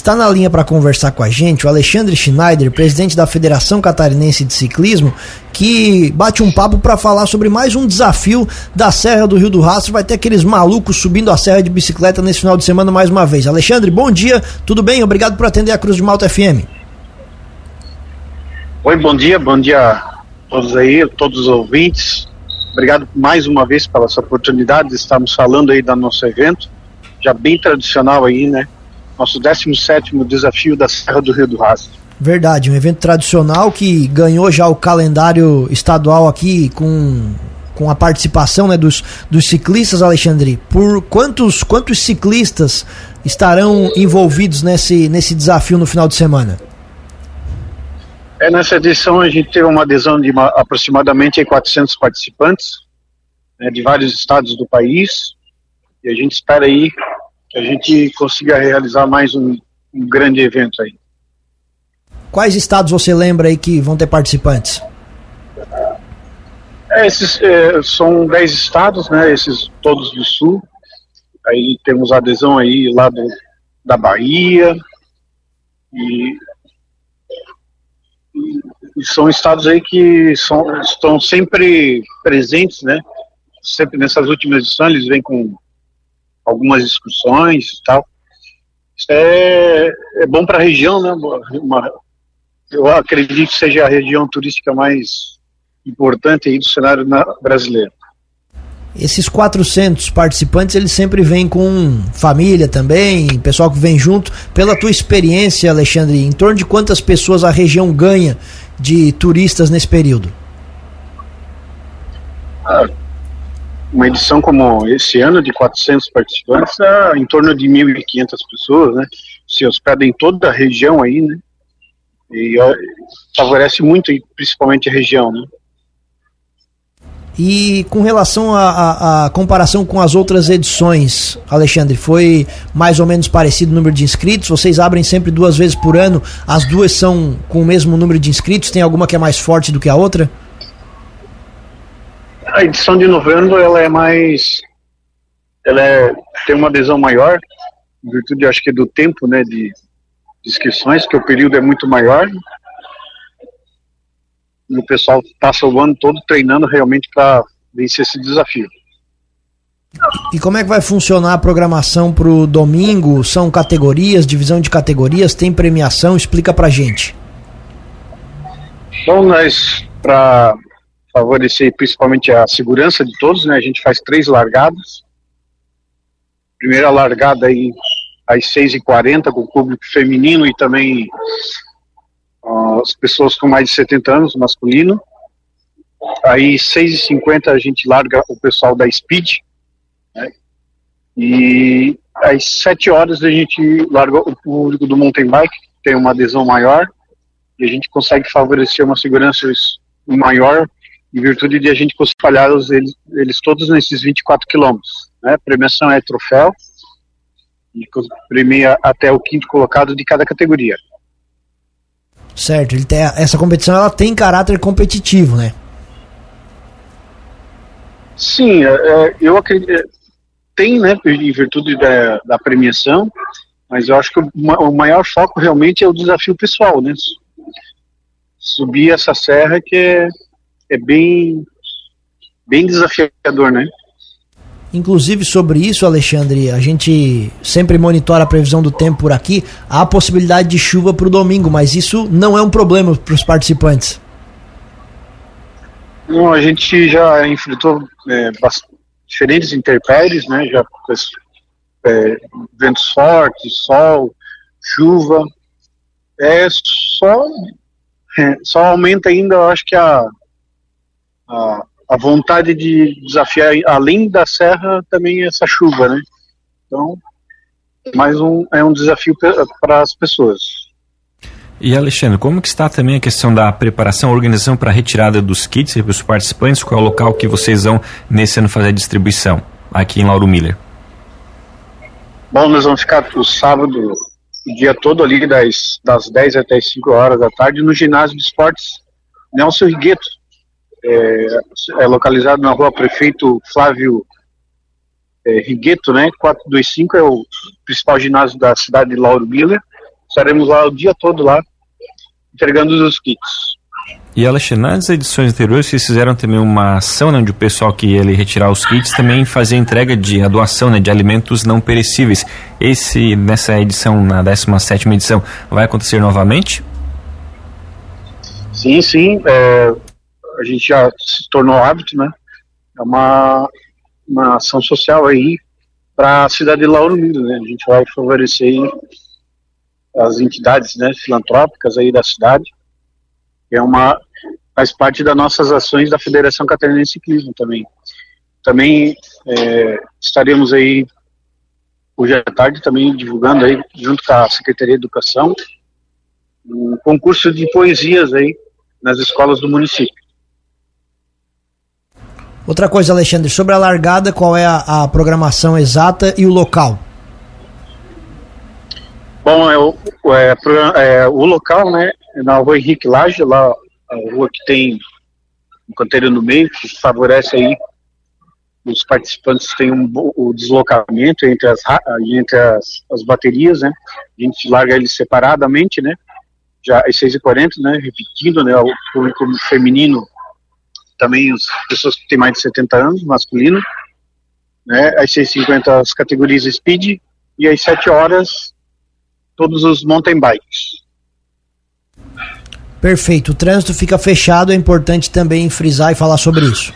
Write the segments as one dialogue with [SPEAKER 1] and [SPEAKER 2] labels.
[SPEAKER 1] Está na linha para conversar com a gente o Alexandre Schneider, presidente da Federação Catarinense de Ciclismo, que bate um papo para falar sobre mais um desafio da Serra do Rio do Rastro. Vai ter aqueles malucos subindo a serra de bicicleta nesse final de semana mais uma vez. Alexandre, bom dia, tudo bem? Obrigado por atender a Cruz de Malta FM.
[SPEAKER 2] Oi, bom dia, bom dia a todos aí, todos os ouvintes. Obrigado mais uma vez pela essa oportunidade de estarmos falando aí do nosso evento, já bem tradicional aí, né? Nosso 17 desafio da Serra do Rio do Rastro.
[SPEAKER 1] Verdade, um evento tradicional que ganhou já o calendário estadual aqui com, com a participação né, dos, dos ciclistas, Alexandre. Por quantos, quantos ciclistas estarão envolvidos nesse, nesse desafio no final de semana?
[SPEAKER 2] É, nessa edição a gente teve uma adesão de uma, aproximadamente 400 participantes né, de vários estados do país e a gente espera aí que a gente consiga realizar mais um, um grande evento aí.
[SPEAKER 1] Quais estados você lembra aí que vão ter participantes?
[SPEAKER 2] É, esses é, são 10 estados, né? Esses todos do sul. Aí temos adesão aí lá do, da Bahia e, e, são estados aí que são, estão sempre presentes, né? Sempre nessas últimas edições eles vêm com algumas discussões e tal. Isso é, é bom para a região, né? Uma, eu acredito que seja a região turística mais importante aí do cenário brasileiro.
[SPEAKER 1] Esses 400 participantes, eles sempre vêm com família também, pessoal que vem junto. Pela tua experiência, Alexandre, em torno de quantas pessoas a região ganha de turistas nesse período?
[SPEAKER 2] Ah, uma edição como esse ano, de 400 participantes, é em torno de 1.500 pessoas, né? Se hospedam em toda a região aí, né? E ó, favorece muito, principalmente a região, né?
[SPEAKER 1] E com relação à comparação com as outras edições, Alexandre, foi mais ou menos parecido o número de inscritos? Vocês abrem sempre duas vezes por ano, as duas são com o mesmo número de inscritos? Tem alguma que é mais forte do que a outra?
[SPEAKER 2] A edição de novembro ela é mais, ela é, tem uma adesão maior, em virtude, acho que do tempo, né, de, de inscrições, que o período é muito maior. E o pessoal passa o ano todo treinando realmente para vencer esse desafio.
[SPEAKER 1] E como é que vai funcionar a programação para o domingo? São categorias, divisão de categorias, tem premiação? Explica para gente.
[SPEAKER 2] Bom, nós, para favorecer principalmente a segurança de todos, né? A gente faz três largadas. Primeira largada aí às 6h40 com o público feminino e também as pessoas com mais de 70 anos, masculino. Aí 6h50 a gente larga o pessoal da Speed. Né? E às 7 horas a gente larga o público do mountain bike, tem uma adesão maior, e a gente consegue favorecer uma segurança maior em virtude de a gente espalhar eles, eles todos nesses 24 quilômetros. Né? A premiação é troféu, e premia até o quinto colocado de cada categoria.
[SPEAKER 1] Certo, ele tem, essa competição ela tem caráter competitivo, né?
[SPEAKER 2] Sim, é, é eu acredito. É, tem, né, em virtude da, da premiação, mas eu acho que o, o maior foco realmente é o desafio pessoal, né? Subir essa serra que é é bem, bem desafiador, né?
[SPEAKER 1] Inclusive sobre isso, Alexandre, a gente sempre monitora a previsão do tempo por aqui. Há a possibilidade de chuva para o domingo, mas isso não é um problema para os participantes.
[SPEAKER 2] Não, a gente já enfrentou é, diferentes intempéries, né? Já é, ventos fortes, sol, chuva. É só é, só aumenta ainda, eu acho que a a, a vontade de desafiar além da serra também essa chuva, né? Então, mais um é um desafio para as pessoas.
[SPEAKER 3] E Alexandre, como que está também a questão da preparação, organização para a retirada dos kits para os participantes? Qual é o local que vocês vão nesse ano fazer a distribuição aqui em Lauro Miller?
[SPEAKER 2] Bom, nós vamos ficar o sábado o dia todo ali das, das 10 até as 5 horas da tarde no ginásio de esportes Nelson Rigueto, é, é localizado na rua Prefeito Flávio é, Rigueto, né? 425 é o principal ginásio da cidade de Lauro Miller. estaremos lá o dia todo lá, entregando os kits.
[SPEAKER 3] E Alexandre, nas edições anteriores vocês fizeram também uma ação né, onde o pessoal que ia retirar os kits também fazia entrega de a doação né, de alimentos não perecíveis. Esse, nessa edição, na 17 edição, vai acontecer novamente?
[SPEAKER 2] Sim, sim. É, a gente já se tornou hábito, né? É uma, uma ação social aí para a cidade de Lauro Miller, né? A gente vai favorecer as entidades né, filantrópicas aí da cidade é uma faz parte das nossas ações da Federação Catarinense de Ciclismo também. Também é, estaremos aí hoje à tarde também divulgando aí junto com a Secretaria de Educação um concurso de poesias aí nas escolas do município.
[SPEAKER 1] Outra coisa, Alexandre, sobre a largada, qual é a, a programação exata e o local?
[SPEAKER 2] Bom, é, é, é, o local, né, na rua Henrique Laje, lá a rua que tem um canteiro no meio, que favorece aí os participantes têm um, o deslocamento entre as, entre as, as baterias, né? A gente larga eles separadamente, né? Já às 6h40, né? Repetindo, né? O público feminino, também as pessoas que têm mais de 70 anos, masculino, né? Às 6h50 as categorias Speed e às 7 horas todos os mountain bikes.
[SPEAKER 1] Perfeito. O trânsito fica fechado, é importante também frisar e falar sobre isso.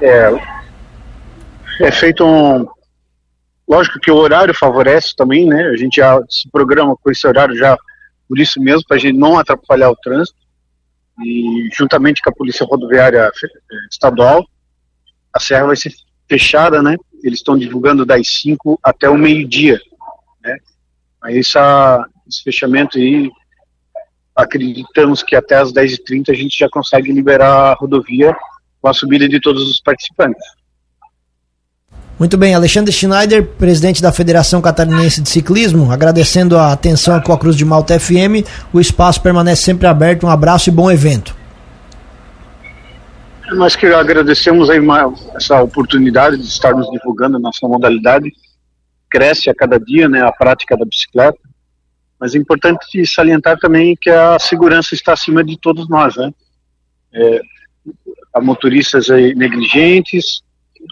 [SPEAKER 2] É, é feito um. Lógico que o horário favorece também, né? A gente já se programa com esse horário já por isso mesmo, para a gente não atrapalhar o trânsito. E juntamente com a Polícia Rodoviária Estadual, a serra vai ser fechada, né? Eles estão divulgando das 5 até o meio-dia, né? Aí essa, esse fechamento aí acreditamos que até as 10h30 a gente já consegue liberar a rodovia com a subida de todos os participantes.
[SPEAKER 1] Muito bem, Alexandre Schneider, presidente da Federação Catarinense de Ciclismo, agradecendo a atenção com a Cruz de Malta FM. O espaço permanece sempre aberto. Um abraço e bom evento.
[SPEAKER 2] Nós que agradecemos aí essa oportunidade de estarmos divulgando a nossa modalidade. Cresce a cada dia né, a prática da bicicleta. Mas é importante salientar também que a segurança está acima de todos nós, né? É, há motoristas negligentes,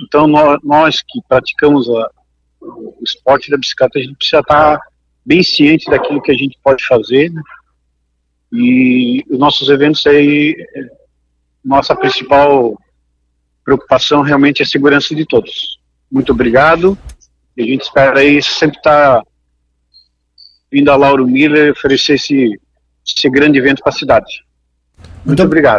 [SPEAKER 2] então nós, nós que praticamos a, o esporte da bicicleta, a gente precisa estar bem ciente daquilo que a gente pode fazer, né? E os nossos eventos aí, nossa principal preocupação realmente é a segurança de todos. Muito obrigado. E a gente espera aí sempre estar vindo a Lauro Miller oferecer esse, esse grande evento para a cidade. Muito, Muito obrigado.